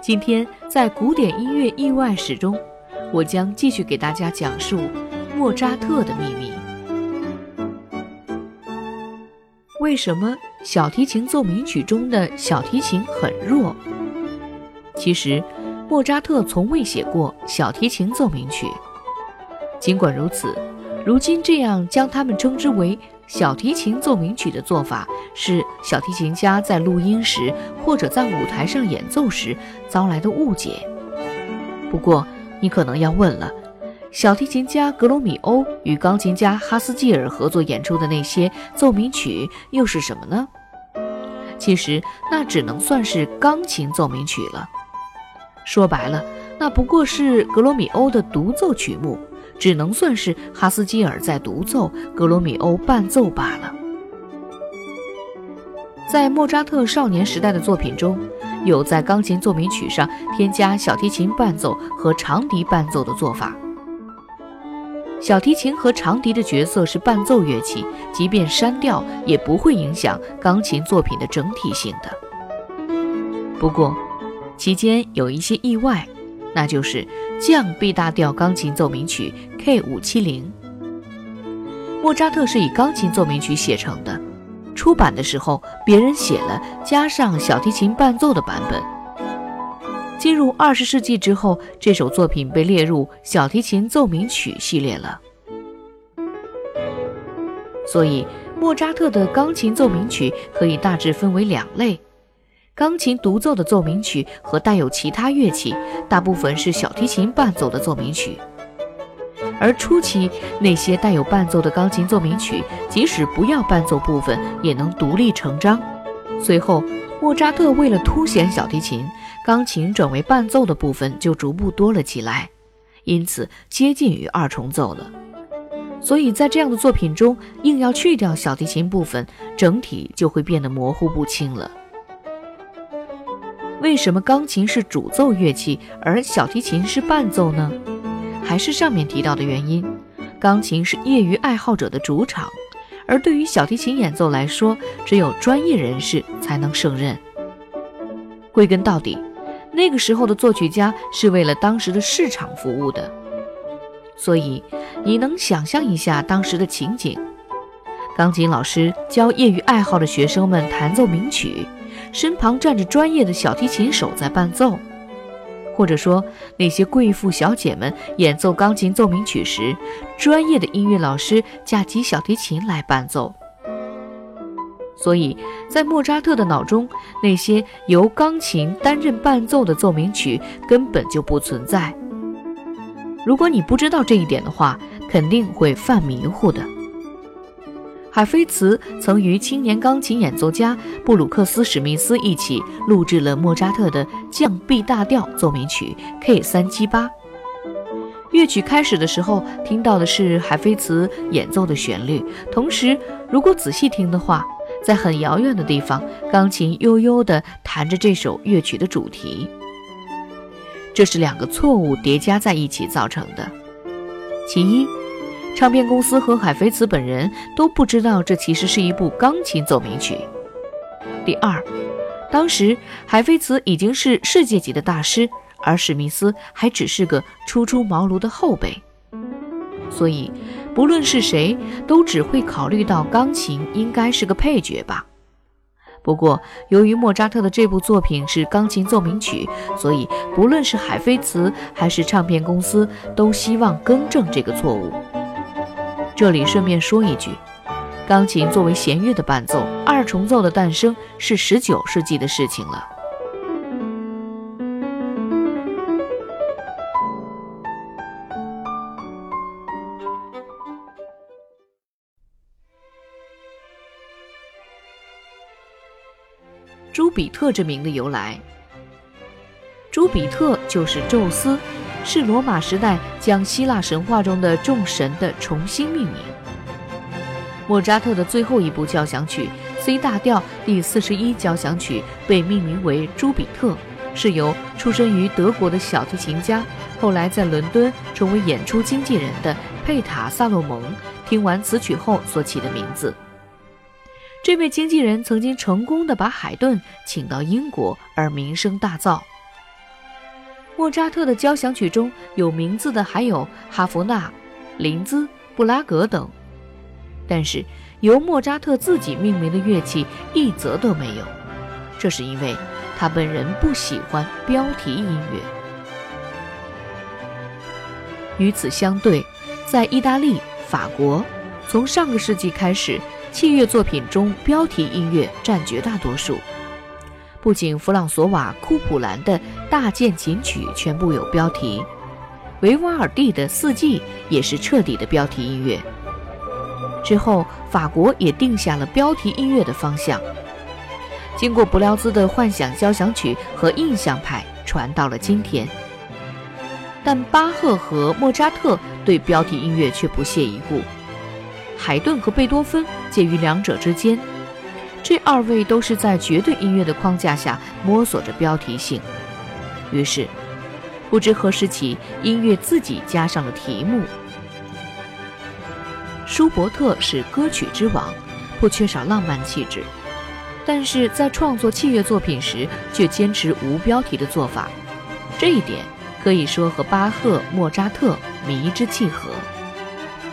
今天在古典音乐意外史中，我将继续给大家讲述莫扎特的秘密。为什么小提琴奏鸣曲中的小提琴很弱？其实，莫扎特从未写过小提琴奏鸣曲。尽管如此，如今这样将它们称之为小提琴奏鸣曲的做法，是小提琴家在录音时或者在舞台上演奏时遭来的误解。不过，你可能要问了。小提琴家格罗米欧与钢琴家哈斯基尔合作演出的那些奏鸣曲又是什么呢？其实那只能算是钢琴奏鸣曲了。说白了，那不过是格罗米欧的独奏曲目，只能算是哈斯基尔在独奏，格罗米欧伴奏罢了。在莫扎特少年时代的作品中，有在钢琴奏鸣曲上添加小提琴伴奏和长笛伴奏的做法。小提琴和长笛的角色是伴奏乐器，即便删掉也不会影响钢琴作品的整体性的。不过，期间有一些意外，那就是降 B 大调钢琴奏鸣曲 K 五七零。莫扎特是以钢琴奏鸣曲写成的，出版的时候别人写了加上小提琴伴奏的版本。进入二十世纪之后，这首作品被列入小提琴奏鸣曲系列了。所以，莫扎特的钢琴奏鸣曲可以大致分为两类：钢琴独奏的奏鸣曲和带有其他乐器，大部分是小提琴伴奏的奏鸣曲。而初期那些带有伴奏的钢琴奏鸣曲，即使不要伴奏部分，也能独立成章。随后，莫扎特为了凸显小提琴。钢琴转为伴奏的部分就逐步多了起来，因此接近于二重奏了。所以在这样的作品中，硬要去掉小提琴部分，整体就会变得模糊不清了。为什么钢琴是主奏乐器，而小提琴是伴奏呢？还是上面提到的原因，钢琴是业余爱好者的主场，而对于小提琴演奏来说，只有专业人士才能胜任。归根到底。那个时候的作曲家是为了当时的市场服务的，所以你能想象一下当时的情景：钢琴老师教业余爱好的学生们弹奏名曲，身旁站着专业的小提琴手在伴奏；或者说那些贵妇小姐们演奏钢琴奏鸣曲时，专业的音乐老师架起小提琴来伴奏。所以在莫扎特的脑中，那些由钢琴担任伴奏的奏鸣曲根本就不存在。如果你不知道这一点的话，肯定会犯迷糊的。海菲茨曾与青年钢琴演奏家布鲁克斯·史密斯一起录制了莫扎特的降 B 大调奏鸣曲 K 三七八。乐曲开始的时候，听到的是海菲茨演奏的旋律，同时如果仔细听的话，在很遥远的地方，钢琴悠悠地弹着这首乐曲的主题。这是两个错误叠加在一起造成的。其一，唱片公司和海菲茨本人都不知道这其实是一部钢琴奏鸣曲。第二，当时海菲茨已经是世界级的大师，而史密斯还只是个初出茅庐的后辈，所以。不论是谁，都只会考虑到钢琴应该是个配角吧。不过，由于莫扎特的这部作品是钢琴奏鸣曲，所以不论是海菲茨还是唱片公司，都希望更正这个错误。这里顺便说一句，钢琴作为弦乐的伴奏，二重奏的诞生是十九世纪的事情了。朱比特之名的由来，朱比特就是宙斯，是罗马时代将希腊神话中的众神的重新命名。莫扎特的最后一部交响曲 C 大调第四十一交响曲被命名为朱比特，是由出生于德国的小提琴家，后来在伦敦成为演出经纪人的佩塔萨洛蒙听完此曲后所起的名字。这位经纪人曾经成功的把海顿请到英国，而名声大噪。莫扎特的交响曲中有名字的还有哈弗纳、林兹、布拉格等，但是由莫扎特自己命名的乐器一则都没有。这是因为他本人不喜欢标题音乐。与此相对，在意大利、法国，从上个世纪开始，器乐作品中标题音乐占绝大多数。不仅弗朗索瓦·库普兰的大键琴曲全部有标题，维瓦尔第的四季也是彻底的标题音乐。之后，法国也定下了标题音乐的方向。经过布廖兹的幻想交响曲和印象派传到了今天，但巴赫和莫扎特对标题音乐却不屑一顾。海顿和贝多芬介于两者之间。这二位都是在绝对音乐的框架下摸索着标题性，于是，不知何时起，音乐自己加上了题目。舒伯特是歌曲之王，不缺少浪漫气质，但是在创作器乐作品时却坚持无标题的做法，这一点可以说和巴赫、莫扎特迷之契合。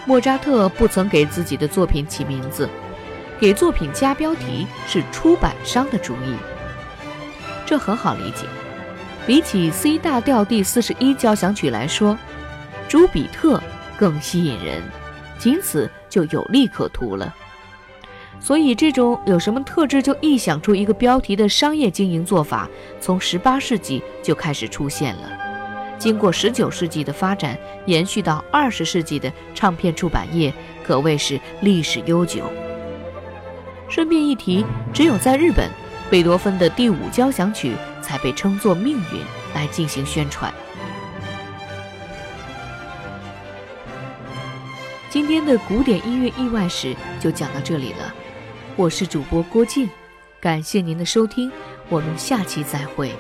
莫扎特不曾给自己的作品起名字。给作品加标题是出版商的主意，这很好理解。比起 C 大调第四十一交响曲来说，朱比特更吸引人，仅此就有利可图了。所以，这种有什么特质就臆想出一个标题的商业经营做法，从十八世纪就开始出现了。经过十九世纪的发展，延续到二十世纪的唱片出版业，可谓是历史悠久。顺便一提，只有在日本，贝多芬的第五交响曲才被称作命运来进行宣传。今天的古典音乐意外史就讲到这里了，我是主播郭靖，感谢您的收听，我们下期再会。